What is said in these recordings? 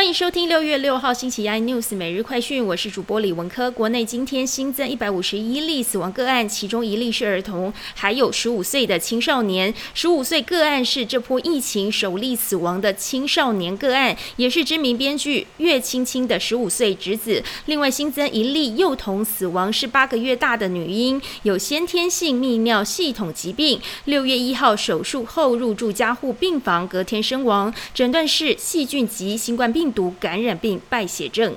欢迎收听六月六号星期一 news 每日快讯，我是主播李文科。国内今天新增一百五十一例死亡个案，其中一例是儿童，还有十五岁的青少年。十五岁个案是这波疫情首例死亡的青少年个案，也是知名编剧岳青青的十五岁侄子。另外新增一例幼童死亡，是八个月大的女婴，有先天性泌尿系统疾病。六月一号手术后入住加护病房，隔天身亡，诊断是细菌及新冠病。毒感染病败血症。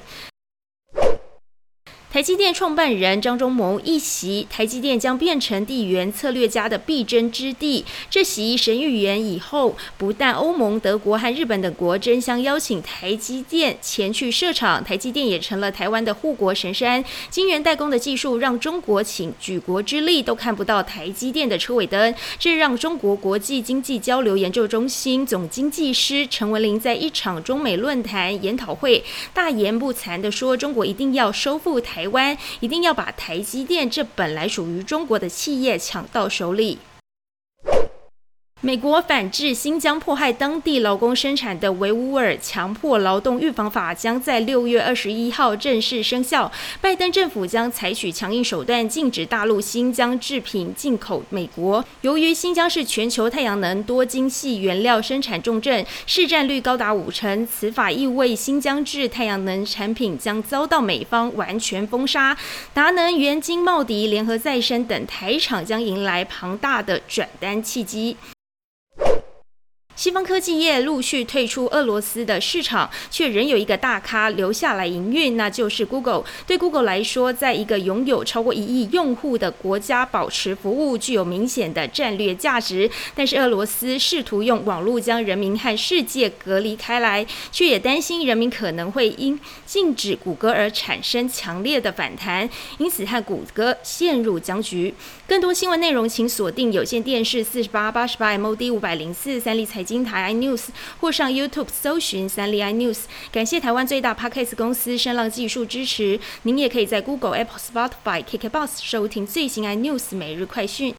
台积电创办人张忠谋一席，台积电将变成地缘策略家的必争之地。这席神预言以后，不但欧盟、德国和日本等国争相邀请台积电前去设厂，台积电也成了台湾的护国神山。晶圆代工的技术让中国请举国之力都看不到台积电的车尾灯，这让中国国际经济交流研究中心总经济师陈文林在一场中美论坛研讨会大言不惭地说：“中国一定要收复台。”台湾一定要把台积电这本来属于中国的企业抢到手里。美国反制新疆迫害当地劳工生产的维吾尔强迫劳动预防法将在六月二十一号正式生效。拜登政府将采取强硬手段，禁止大陆新疆制品进口美国。由于新疆是全球太阳能多晶系原料生产重镇，市占率高达五成，此法意味新疆制太阳能产品将遭到美方完全封杀。达能源、金茂迪、联合再生等台厂将迎来庞大的转单契机。西方科技业陆续退出俄罗斯的市场，却仍有一个大咖留下来营运，那就是 Google。对 Google 来说，在一个拥有超过一亿用户的国家保持服务，具有明显的战略价值。但是俄罗斯试图用网络将人民和世界隔离开来，却也担心人民可能会因禁止谷歌而产生强烈的反弹，因此和谷歌陷入僵局。更多新闻内容，请锁定有线电视四十八八十八 MOD 五百零四三立财经。金台 iNews 或上 YouTube 搜寻三立 iNews，感谢台湾最大 Podcast 公司声浪技术支持。您也可以在 Google、Apple、Spotify、KKBox 收听最新 iNews 每日快讯。